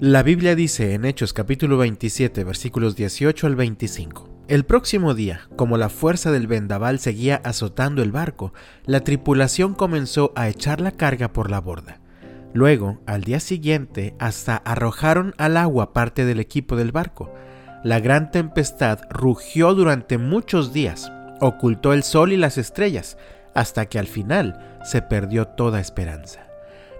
La Biblia dice en Hechos capítulo 27 versículos 18 al 25. El próximo día, como la fuerza del vendaval seguía azotando el barco, la tripulación comenzó a echar la carga por la borda. Luego, al día siguiente, hasta arrojaron al agua parte del equipo del barco. La gran tempestad rugió durante muchos días, ocultó el sol y las estrellas, hasta que al final se perdió toda esperanza.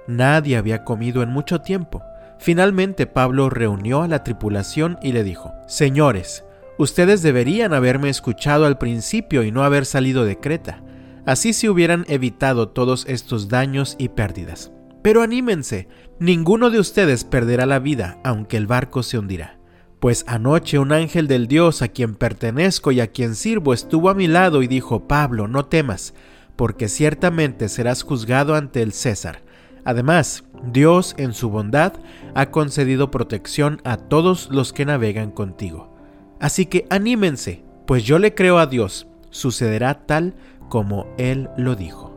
Nadie había comido en mucho tiempo. Finalmente Pablo reunió a la tripulación y le dijo, Señores, ustedes deberían haberme escuchado al principio y no haber salido de Creta. Así se hubieran evitado todos estos daños y pérdidas. Pero anímense, ninguno de ustedes perderá la vida, aunque el barco se hundirá. Pues anoche un ángel del Dios a quien pertenezco y a quien sirvo estuvo a mi lado y dijo, Pablo, no temas, porque ciertamente serás juzgado ante el César Además, Dios en su bondad ha concedido protección a todos los que navegan contigo. Así que anímense, pues yo le creo a Dios, sucederá tal como Él lo dijo.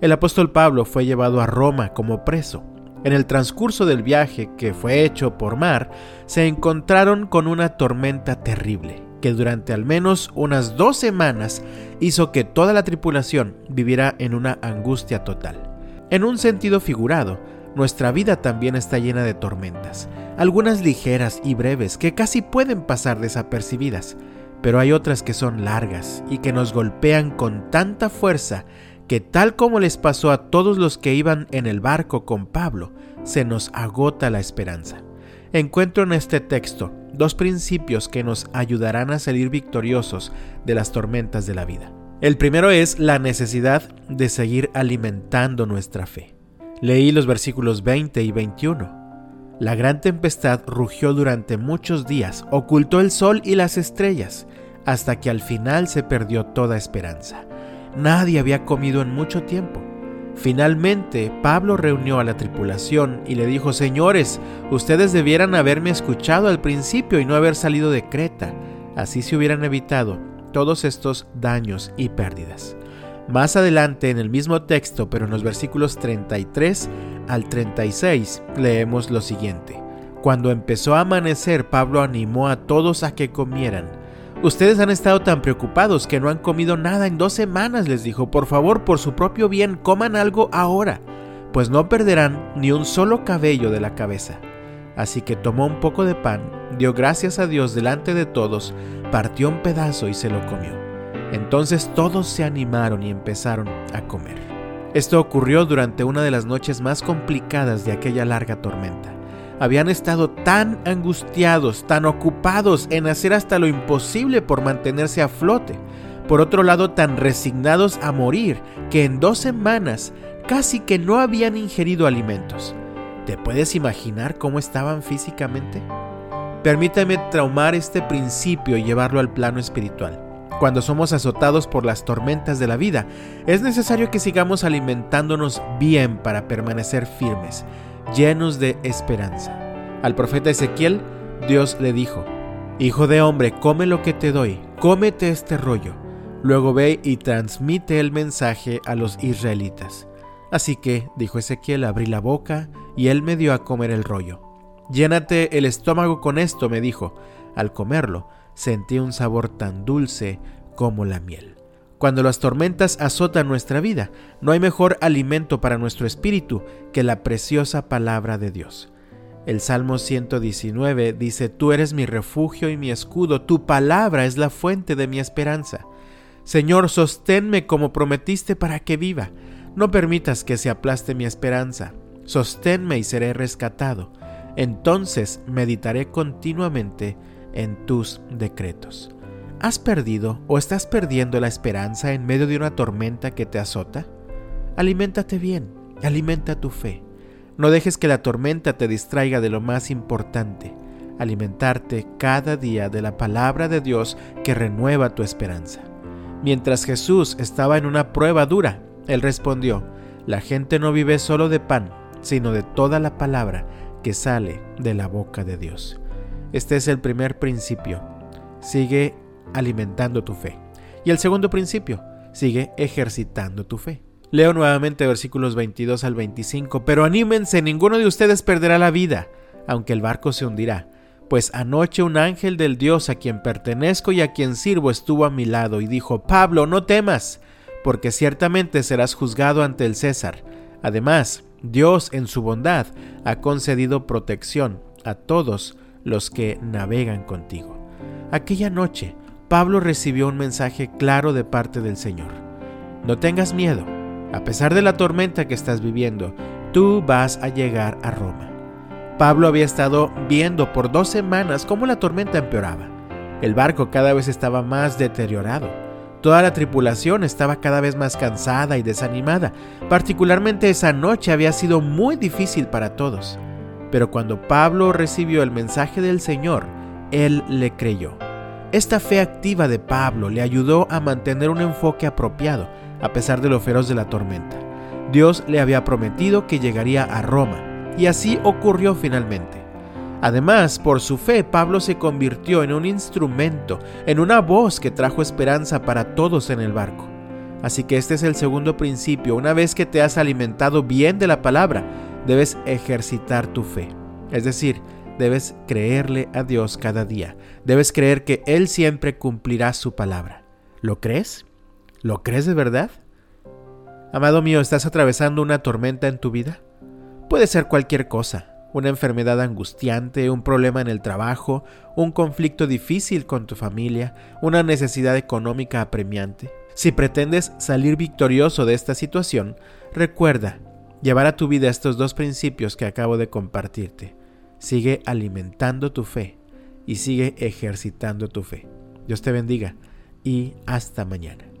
El apóstol Pablo fue llevado a Roma como preso. En el transcurso del viaje que fue hecho por mar, se encontraron con una tormenta terrible, que durante al menos unas dos semanas hizo que toda la tripulación viviera en una angustia total. En un sentido figurado, nuestra vida también está llena de tormentas, algunas ligeras y breves que casi pueden pasar desapercibidas, pero hay otras que son largas y que nos golpean con tanta fuerza que tal como les pasó a todos los que iban en el barco con Pablo, se nos agota la esperanza. Encuentro en este texto dos principios que nos ayudarán a salir victoriosos de las tormentas de la vida. El primero es la necesidad de seguir alimentando nuestra fe. Leí los versículos 20 y 21. La gran tempestad rugió durante muchos días, ocultó el sol y las estrellas, hasta que al final se perdió toda esperanza. Nadie había comido en mucho tiempo. Finalmente, Pablo reunió a la tripulación y le dijo, Señores, ustedes debieran haberme escuchado al principio y no haber salido de Creta. Así se hubieran evitado todos estos daños y pérdidas. Más adelante en el mismo texto, pero en los versículos 33 al 36, leemos lo siguiente. Cuando empezó a amanecer, Pablo animó a todos a que comieran. Ustedes han estado tan preocupados que no han comido nada en dos semanas, les dijo. Por favor, por su propio bien, coman algo ahora, pues no perderán ni un solo cabello de la cabeza. Así que tomó un poco de pan, dio gracias a Dios delante de todos, partió un pedazo y se lo comió. Entonces todos se animaron y empezaron a comer. Esto ocurrió durante una de las noches más complicadas de aquella larga tormenta. Habían estado tan angustiados, tan ocupados en hacer hasta lo imposible por mantenerse a flote. Por otro lado, tan resignados a morir que en dos semanas casi que no habían ingerido alimentos. ¿Te puedes imaginar cómo estaban físicamente? Permítame traumar este principio y llevarlo al plano espiritual. Cuando somos azotados por las tormentas de la vida, es necesario que sigamos alimentándonos bien para permanecer firmes, llenos de esperanza. Al profeta Ezequiel, Dios le dijo, Hijo de hombre, come lo que te doy, cómete este rollo. Luego ve y transmite el mensaje a los israelitas. Así que, dijo Ezequiel, abrí la boca y él me dio a comer el rollo. Llénate el estómago con esto, me dijo. Al comerlo, sentí un sabor tan dulce como la miel. Cuando las tormentas azotan nuestra vida, no hay mejor alimento para nuestro espíritu que la preciosa palabra de Dios. El Salmo 119 dice, Tú eres mi refugio y mi escudo, tu palabra es la fuente de mi esperanza. Señor, sosténme como prometiste para que viva. No permitas que se aplaste mi esperanza. Sosténme y seré rescatado entonces meditaré continuamente en tus decretos. ¿Has perdido o estás perdiendo la esperanza en medio de una tormenta que te azota? Aliméntate bien, alimenta tu fe. No dejes que la tormenta te distraiga de lo más importante, alimentarte cada día de la palabra de Dios que renueva tu esperanza. Mientras Jesús estaba en una prueba dura, Él respondió, la gente no vive solo de pan, sino de toda la palabra que sale de la boca de Dios. Este es el primer principio. Sigue alimentando tu fe. Y el segundo principio, sigue ejercitando tu fe. Leo nuevamente versículos 22 al 25, pero anímense, ninguno de ustedes perderá la vida. aunque el barco se hundirá, pues anoche un ángel del Dios a quien pertenezco y a quien sirvo estuvo a mi lado y dijo, Pablo, no temas, porque ciertamente serás juzgado ante el César. Además, Dios en su bondad ha concedido protección a todos los que navegan contigo. Aquella noche, Pablo recibió un mensaje claro de parte del Señor. No tengas miedo, a pesar de la tormenta que estás viviendo, tú vas a llegar a Roma. Pablo había estado viendo por dos semanas cómo la tormenta empeoraba. El barco cada vez estaba más deteriorado. Toda la tripulación estaba cada vez más cansada y desanimada. Particularmente esa noche había sido muy difícil para todos. Pero cuando Pablo recibió el mensaje del Señor, él le creyó. Esta fe activa de Pablo le ayudó a mantener un enfoque apropiado, a pesar de lo feroz de la tormenta. Dios le había prometido que llegaría a Roma, y así ocurrió finalmente. Además, por su fe, Pablo se convirtió en un instrumento, en una voz que trajo esperanza para todos en el barco. Así que este es el segundo principio. Una vez que te has alimentado bien de la palabra, debes ejercitar tu fe. Es decir, debes creerle a Dios cada día. Debes creer que Él siempre cumplirá su palabra. ¿Lo crees? ¿Lo crees de verdad? Amado mío, ¿estás atravesando una tormenta en tu vida? Puede ser cualquier cosa, una enfermedad angustiante, un problema en el trabajo, un conflicto difícil con tu familia, una necesidad económica apremiante. Si pretendes salir victorioso de esta situación, recuerda llevar a tu vida estos dos principios que acabo de compartirte. Sigue alimentando tu fe y sigue ejercitando tu fe. Dios te bendiga y hasta mañana.